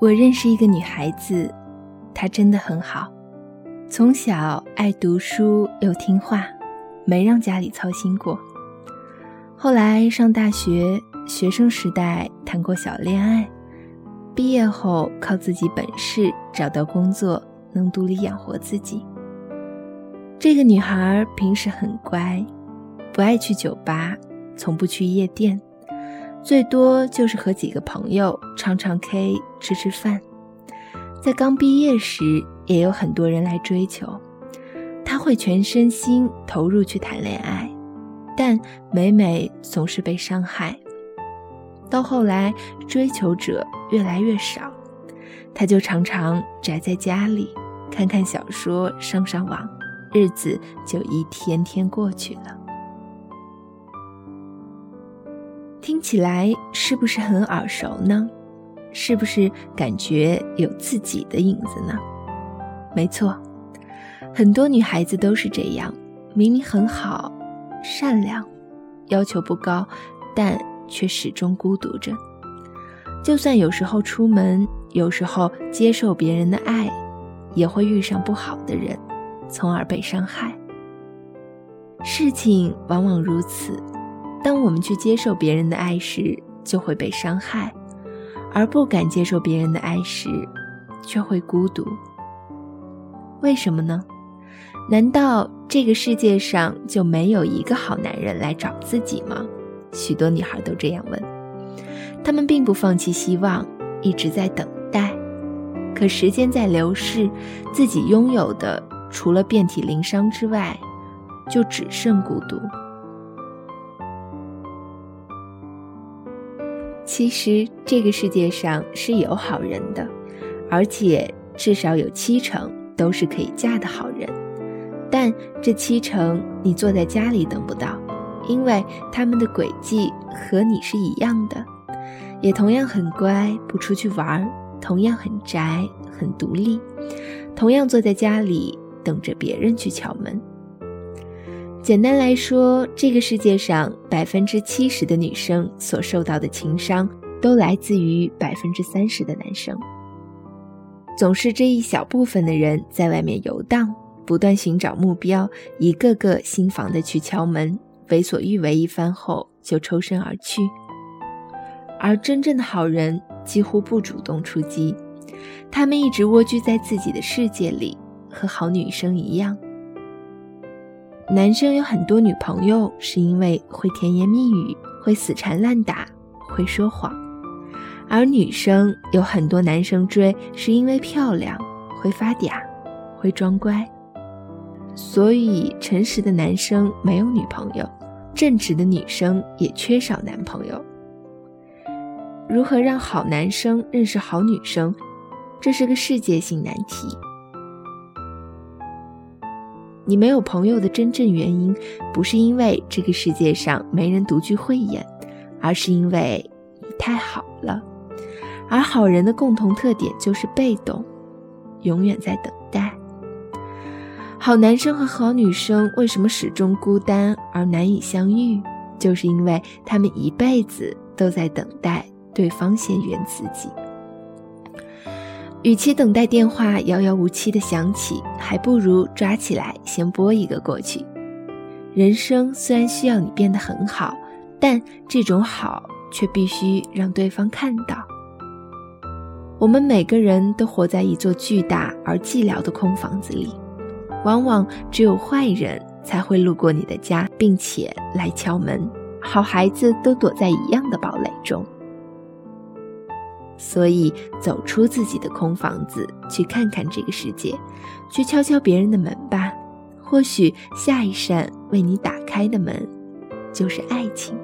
我认识一个女孩子，她真的很好，从小爱读书又听话，没让家里操心过。后来上大学，学生时代谈过小恋爱，毕业后靠自己本事找到工作，能独立养活自己。这个女孩平时很乖，不爱去酒吧，从不去夜店。最多就是和几个朋友唱唱 K、吃吃饭。在刚毕业时，也有很多人来追求，他会全身心投入去谈恋爱，但每每总是被伤害。到后来，追求者越来越少，他就常常宅在家里，看看小说，上上网，日子就一天天过去了。听起来是不是很耳熟呢？是不是感觉有自己的影子呢？没错，很多女孩子都是这样，明明很好、善良，要求不高，但却始终孤独着。就算有时候出门，有时候接受别人的爱，也会遇上不好的人，从而被伤害。事情往往如此。当我们去接受别人的爱时，就会被伤害；而不敢接受别人的爱时，却会孤独。为什么呢？难道这个世界上就没有一个好男人来找自己吗？许多女孩都这样问。她们并不放弃希望，一直在等待。可时间在流逝，自己拥有的除了遍体鳞伤之外，就只剩孤独。其实这个世界上是有好人的，而且至少有七成都是可以嫁的好人。但这七成你坐在家里等不到，因为他们的轨迹和你是一样的，也同样很乖，不出去玩，同样很宅，很独立，同样坐在家里等着别人去敲门。简单来说，这个世界上百分之七十的女生所受到的情伤，都来自于百分之三十的男生。总是这一小部分的人在外面游荡，不断寻找目标，一个个心房的去敲门，为所欲为一番后就抽身而去。而真正的好人几乎不主动出击，他们一直蜗居在自己的世界里，和好女生一样。男生有很多女朋友，是因为会甜言蜜语，会死缠烂打，会说谎；而女生有很多男生追，是因为漂亮，会发嗲，会装乖。所以，诚实的男生没有女朋友，正直的女生也缺少男朋友。如何让好男生认识好女生，这是个世界性难题。你没有朋友的真正原因，不是因为这个世界上没人独具慧眼，而是因为你太好了。而好人的共同特点就是被动，永远在等待。好男生和好女生为什么始终孤单而难以相遇？就是因为他们一辈子都在等待对方先圆自己。与其等待电话遥遥无期的响起，还不如抓起来先拨一个过去。人生虽然需要你变得很好，但这种好却必须让对方看到。我们每个人都活在一座巨大而寂寥的空房子里，往往只有坏人才会路过你的家，并且来敲门，好孩子都躲在一样的堡垒中。所以，走出自己的空房子，去看看这个世界，去敲敲别人的门吧。或许下一扇为你打开的门，就是爱情。